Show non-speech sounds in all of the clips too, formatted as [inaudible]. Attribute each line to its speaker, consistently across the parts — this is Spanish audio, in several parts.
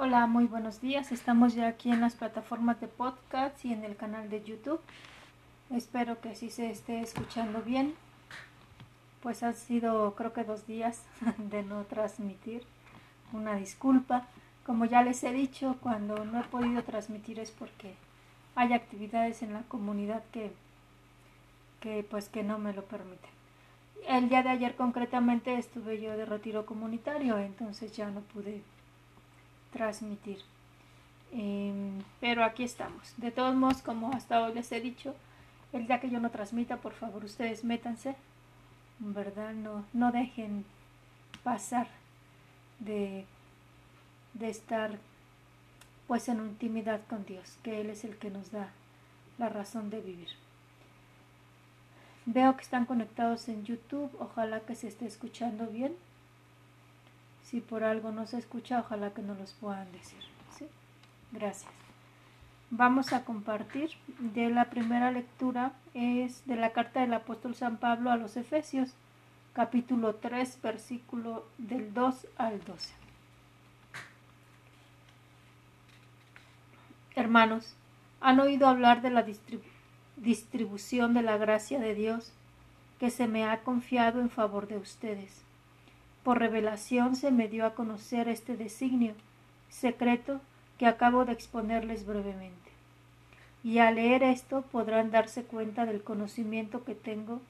Speaker 1: Hola, muy buenos días. Estamos ya aquí en las plataformas de podcast y en el canal de YouTube. Espero que así se esté escuchando bien. Pues ha sido creo que dos días [laughs] de no transmitir. Una disculpa. Como ya les he dicho, cuando no he podido transmitir es porque hay actividades en la comunidad que, que pues que no me lo permiten. El día de ayer concretamente estuve yo de retiro comunitario, entonces ya no pude transmitir. Em, pero aquí estamos. De todos modos, como hasta hoy les he dicho, el día que yo no transmita, por favor, ustedes métanse, ¿verdad? No, no dejen pasar de, de estar pues en intimidad con Dios, que Él es el que nos da la razón de vivir. Veo que están conectados en YouTube, ojalá que se esté escuchando bien. Si por algo no se escucha, ojalá que nos los puedan decir. Gracias. Vamos a compartir de la primera lectura, es de la carta del apóstol San Pablo a los Efesios, capítulo 3, versículo del 2 al 12. Hermanos, ¿han oído hablar de la distribución de la gracia de Dios que se me ha confiado en favor de ustedes? Por revelación se me dio a conocer este designio secreto que acabo de exponerles brevemente. Y al leer esto podrán darse cuenta del conocimiento que tengo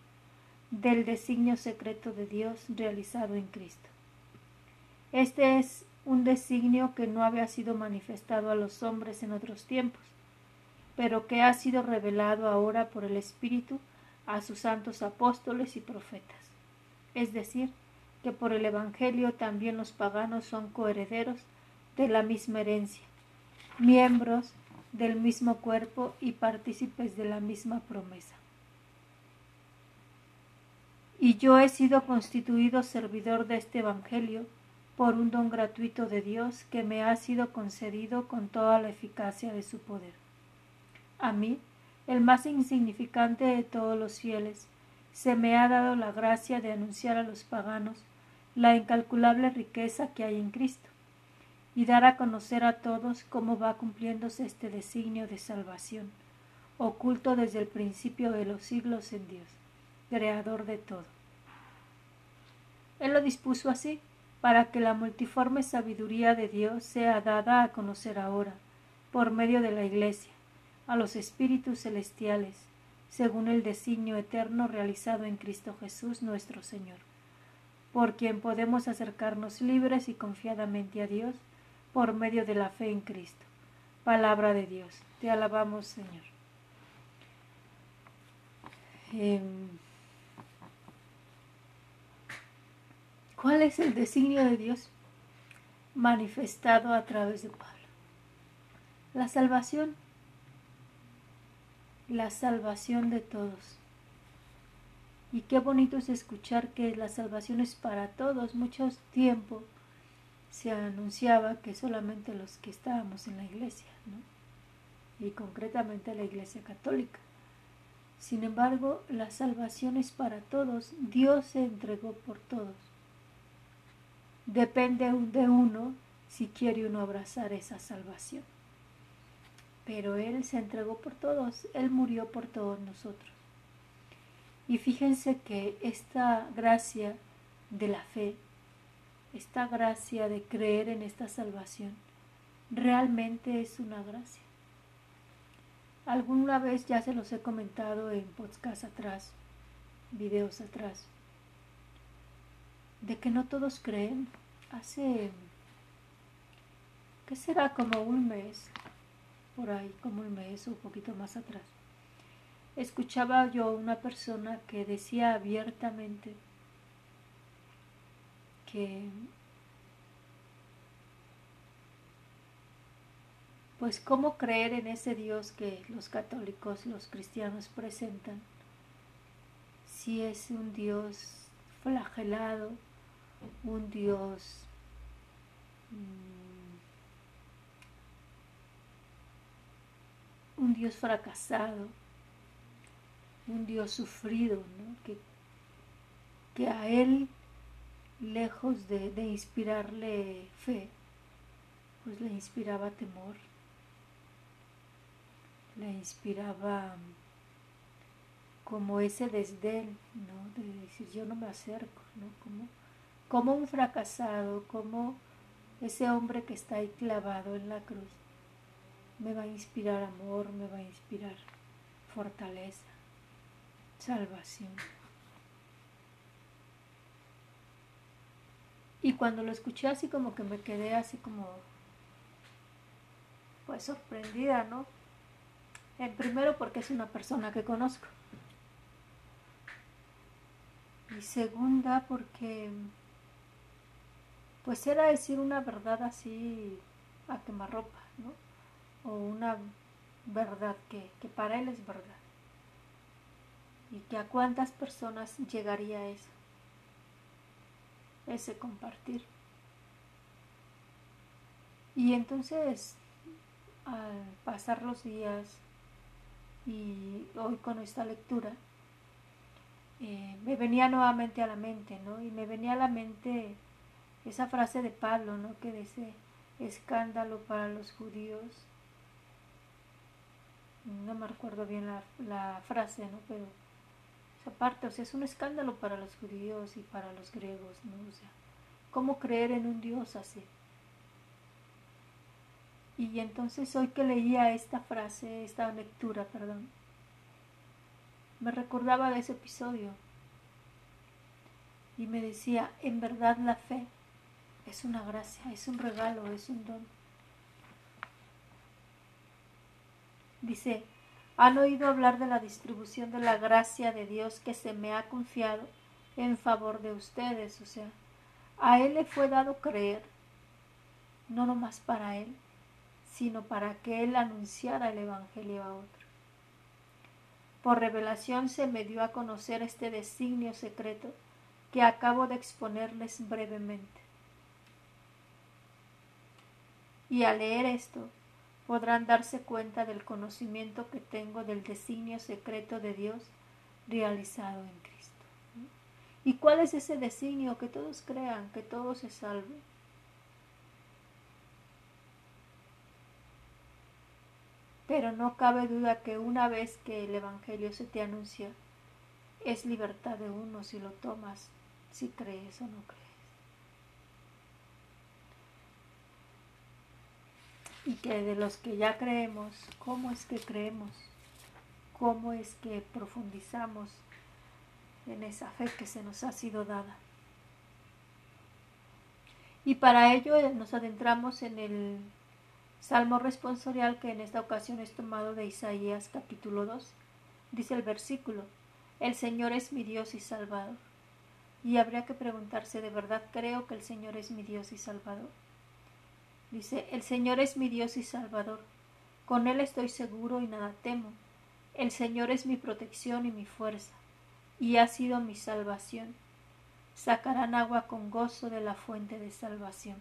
Speaker 1: del designio secreto de Dios realizado en Cristo. Este es un designio que no había sido manifestado a los hombres en otros tiempos, pero que ha sido revelado ahora por el Espíritu a sus santos apóstoles y profetas. Es decir, que por el Evangelio también los paganos son coherederos de la misma herencia, miembros del mismo cuerpo y partícipes de la misma promesa. Y yo he sido constituido servidor de este Evangelio, por un don gratuito de Dios que me ha sido concedido con toda la eficacia de su poder. A mí, el más insignificante de todos los fieles, se me ha dado la gracia de anunciar a los paganos la incalculable riqueza que hay en Cristo, y dar a conocer a todos cómo va cumpliéndose este designio de salvación, oculto desde el principio de los siglos en Dios, creador de todo. Él lo dispuso así, para que la multiforme sabiduría de Dios sea dada a conocer ahora, por medio de la Iglesia, a los espíritus celestiales, según el designio eterno realizado en Cristo Jesús nuestro Señor, por quien podemos acercarnos libres y confiadamente a Dios por medio de la fe en Cristo. Palabra de Dios. Te alabamos, Señor. Em, ¿Cuál es el designio de Dios manifestado a través de Pablo? La salvación, la salvación de todos. Y qué bonito es escuchar que la salvación es para todos. Mucho tiempo se anunciaba que solamente los que estábamos en la iglesia, ¿no? y concretamente la iglesia católica. Sin embargo, la salvación es para todos. Dios se entregó por todos. Depende de uno si quiere uno abrazar esa salvación. Pero Él se entregó por todos, Él murió por todos nosotros. Y fíjense que esta gracia de la fe, esta gracia de creer en esta salvación, realmente es una gracia. Alguna vez ya se los he comentado en podcast atrás, videos atrás de que no todos creen. Hace, ¿qué será? Como un mes, por ahí, como un mes o un poquito más atrás. Escuchaba yo una persona que decía abiertamente que pues cómo creer en ese Dios que los católicos, los cristianos presentan, si es un Dios flagelado, un Dios mm, un Dios fracasado, un Dios sufrido, que, que, a Él, lejos de, de, inspirarle fe, pues le inspiraba temor, le inspiraba como ese desdén, ¿no? De decir yo no me acerco, ¿no? Como, como un fracasado, como ese hombre que está ahí clavado en la cruz, me va a inspirar amor, me va a inspirar fortaleza, salvación. Y cuando lo escuché así como que me quedé así como pues sorprendida, ¿no? En primero porque es una persona que conozco. Y segunda porque pues era decir una verdad así a quemarropa, ¿no? O una verdad que, que para él es verdad. Y que a cuántas personas llegaría eso ese compartir. Y entonces, al pasar los días y hoy con esta lectura, eh, me venía nuevamente a la mente, ¿no? Y me venía a la mente esa frase de Pablo, ¿no? Que dice, escándalo para los judíos. No me recuerdo bien la, la frase, ¿no? Pero parte, o sea, es un escándalo para los judíos y para los griegos, ¿no? O sea, ¿cómo creer en un Dios así? Y entonces hoy que leía esta frase, esta lectura, perdón, me recordaba de ese episodio y me decía, en verdad la fe es una gracia, es un regalo, es un don. Dice, han oído hablar de la distribución de la gracia de Dios que se me ha confiado en favor de ustedes. O sea, a Él le fue dado creer, no nomás para Él, sino para que Él anunciara el Evangelio a otro. Por revelación se me dio a conocer este designio secreto que acabo de exponerles brevemente. Y al leer esto, podrán darse cuenta del conocimiento que tengo del designio secreto de Dios realizado en Cristo. ¿Y cuál es ese designio? Que todos crean, que todos se salven. Pero no cabe duda que una vez que el Evangelio se te anuncia, es libertad de uno si lo tomas, si crees o no crees. Y que de los que ya creemos, ¿cómo es que creemos? ¿Cómo es que profundizamos en esa fe que se nos ha sido dada? Y para ello eh, nos adentramos en el Salmo responsorial que en esta ocasión es tomado de Isaías capítulo 2. Dice el versículo, El Señor es mi Dios y Salvador. Y habría que preguntarse, ¿de verdad creo que el Señor es mi Dios y Salvador? Dice, el Señor es mi Dios y Salvador. Con Él estoy seguro y nada temo. El Señor es mi protección y mi fuerza, y ha sido mi salvación. Sacarán agua con gozo de la fuente de salvación.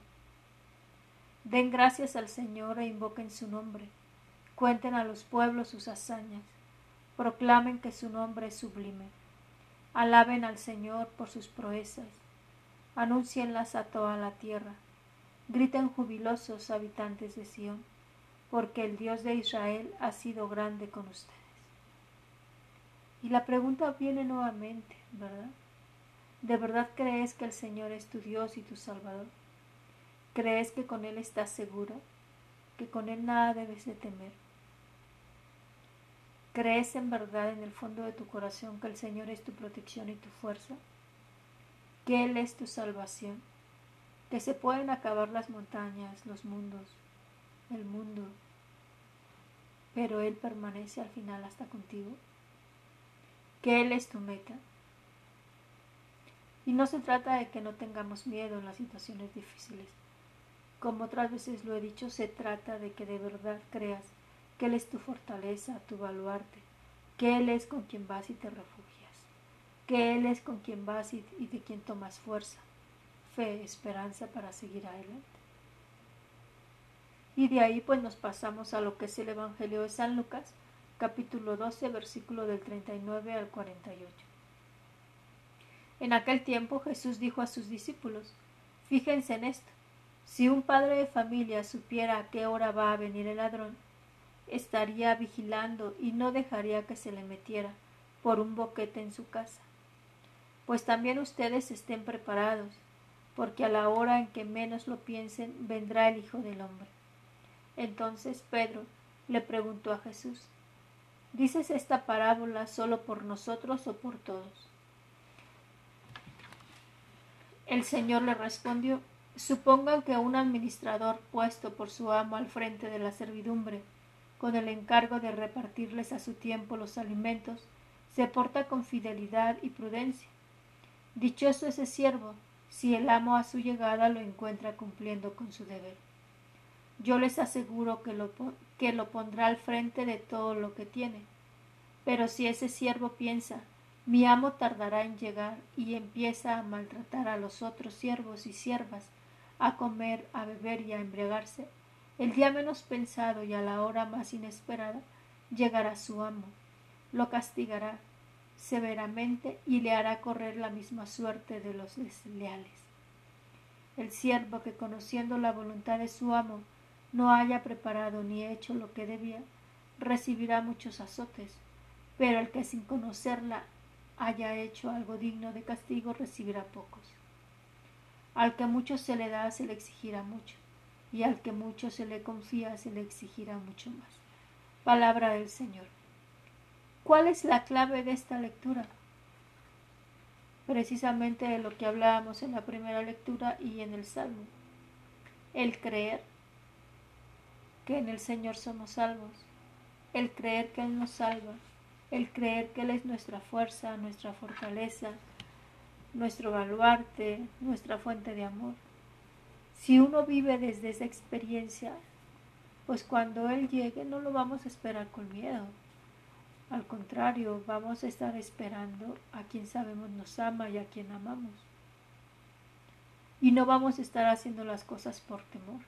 Speaker 1: Den gracias al Señor e invoquen su nombre. Cuenten a los pueblos sus hazañas. Proclamen que su nombre es sublime. Alaben al Señor por sus proezas. Anúncienlas a toda la tierra Griten jubilosos habitantes de Sión, porque el Dios de Israel ha sido grande con ustedes. Y la pregunta viene nuevamente, ¿verdad? ¿De verdad crees que el Señor es tu Dios y tu Salvador? ¿Crees que con Él estás seguro? ¿Que con Él nada debes de temer? ¿Crees en verdad en el fondo de tu corazón que el Señor es tu protección y tu fuerza? ¿Que Él es tu salvación? Que se pueden acabar las montañas, los mundos, el mundo, pero Él permanece al final hasta contigo, que Él es tu meta. Y no se trata de que no tengamos miedo en las situaciones difíciles. Como otras veces lo he dicho, se trata de que de verdad creas que Él es tu fortaleza, tu baluarte, que Él es con quien vas y te refugias, que Él es con quien vas y, y de quien tomas fuerza fe, esperanza para seguir adelante. Y de ahí pues nos pasamos a lo que es el Evangelio de San Lucas, capítulo 12, versículo del 39 al 48. En aquel tiempo Jesús dijo a sus discípulos, fíjense en esto, Si un padre de familia supiera a qué hora va a venir el ladrón, estaría vigilando y no dejaría que se le metiera por un boquete en su casa. Pues también ustedes estén preparados, porque a la hora en que menos lo piensen vendrá el Hijo del Hombre. Entonces Pedro le preguntó a Jesús, ¿dices esta parábola solo por nosotros o por todos? El Señor le respondió, Supongan que un administrador puesto por su amo al frente de la servidumbre, con el encargo de repartirles a su tiempo los alimentos, se porta con fidelidad y prudencia. Dichoso ese siervo, si el amo a su llegada lo encuentra cumpliendo con su deber. Yo les aseguro que lo, que lo pondrá al frente de todo lo que tiene. Pero si ese siervo piensa, mi amo tardará en llegar y empieza a maltratar a los otros siervos y siervas, a comer, a beber y a embriagarse, el día menos pensado y a la hora más inesperada llegará su amo, lo castigará severamente y le hará correr la misma suerte de los desleales. El siervo que conociendo la voluntad de su amo no haya preparado ni hecho lo que debía, recibirá muchos azotes, pero el que sin conocerla haya hecho algo digno de castigo recibirá pocos. Al que mucho se le da, se le exigirá mucho, y al que mucho se le confía, se le exigirá mucho más. Palabra del Señor. ¿Cuál es la clave de esta lectura? Precisamente de lo que hablábamos en la primera lectura y en el Salmo. El creer que en el Señor somos salvos, el creer que Él nos salva, el creer que Él es nuestra fuerza, nuestra fortaleza, nuestro baluarte, nuestra fuente de amor. Si uno vive desde esa experiencia, pues cuando Él llegue no lo vamos a esperar con miedo. Al contrario, vamos a estar esperando a quien sabemos nos ama y a quien amamos. Y no vamos a estar haciendo las cosas por temor,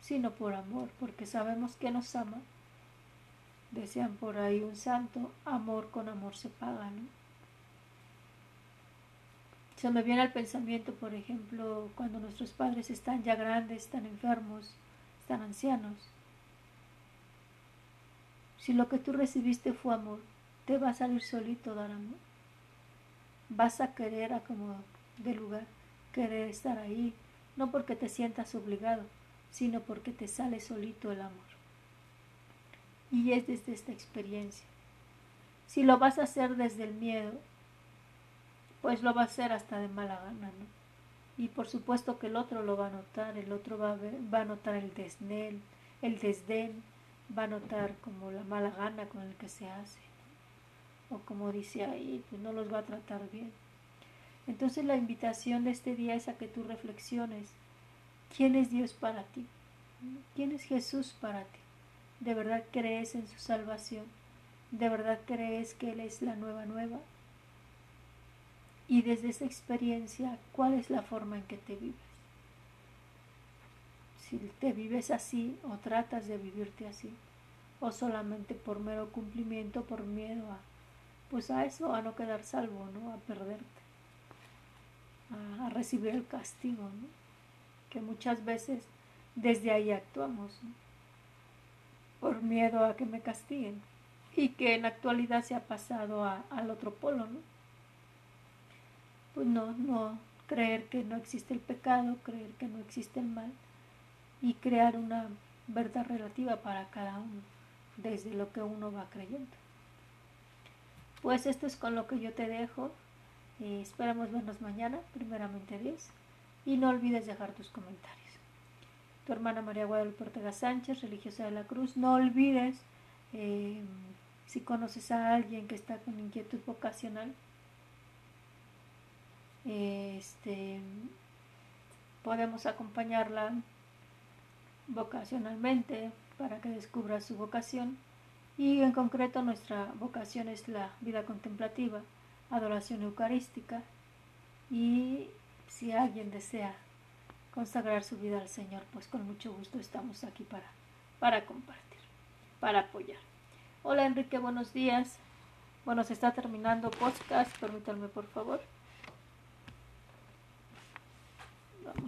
Speaker 1: sino por amor, porque sabemos que nos ama. Decían por ahí un santo, amor con amor se paga, ¿no? Se me viene al pensamiento, por ejemplo, cuando nuestros padres están ya grandes, están enfermos, están ancianos. Si lo que tú recibiste fue amor, te va a salir solito dar amor. Vas a querer a como de lugar, querer estar ahí, no porque te sientas obligado, sino porque te sale solito el amor. Y es desde esta experiencia. Si lo vas a hacer desde el miedo, pues lo va a hacer hasta de mala gana, ¿no? Y por supuesto que el otro lo va a notar, el otro va a, va a notar el desdén, el desdén, va a notar como la mala gana con el que se hace, o como dice ahí, pues no los va a tratar bien. Entonces la invitación de este día es a que tú reflexiones, ¿quién es Dios para ti? ¿Quién es Jesús para ti? ¿De verdad crees en su salvación? ¿De verdad crees que Él es la nueva nueva? y desde esa experiencia, ¿cuál es la forma en que te vives? Si te vives así o tratas de vivirte así, o solamente por mero cumplimiento, por miedo a, pues a eso, a no quedar salvo, ¿no? A perderte, a, recibir el castigo, ¿no? Que muchas veces desde ahí actuamos. Por miedo a que me castiguen y que en la actualidad se ha pasado al otro polo, ¿no? pues no, no creer que no existe el pecado, creer que no existe el mal y crear una verdad relativa para cada uno desde lo que uno va creyendo. Pues esto es con lo que yo te dejo. Eh, esperamos vernos mañana, primeramente Dios. Y no olvides dejar tus comentarios. Tu hermana María Guadalupe Ortega Sánchez, religiosa de la Cruz. No olvides, eh, si conoces a alguien que está con inquietud vocacional, este, podemos acompañarla vocacionalmente para que descubra su vocación y en concreto nuestra vocación es la vida contemplativa, adoración eucarística y si alguien desea consagrar su vida al Señor, pues con mucho gusto estamos aquí para, para compartir, para apoyar. Hola Enrique, buenos días. Bueno, se está terminando podcast, permítanme por favor. Vamos.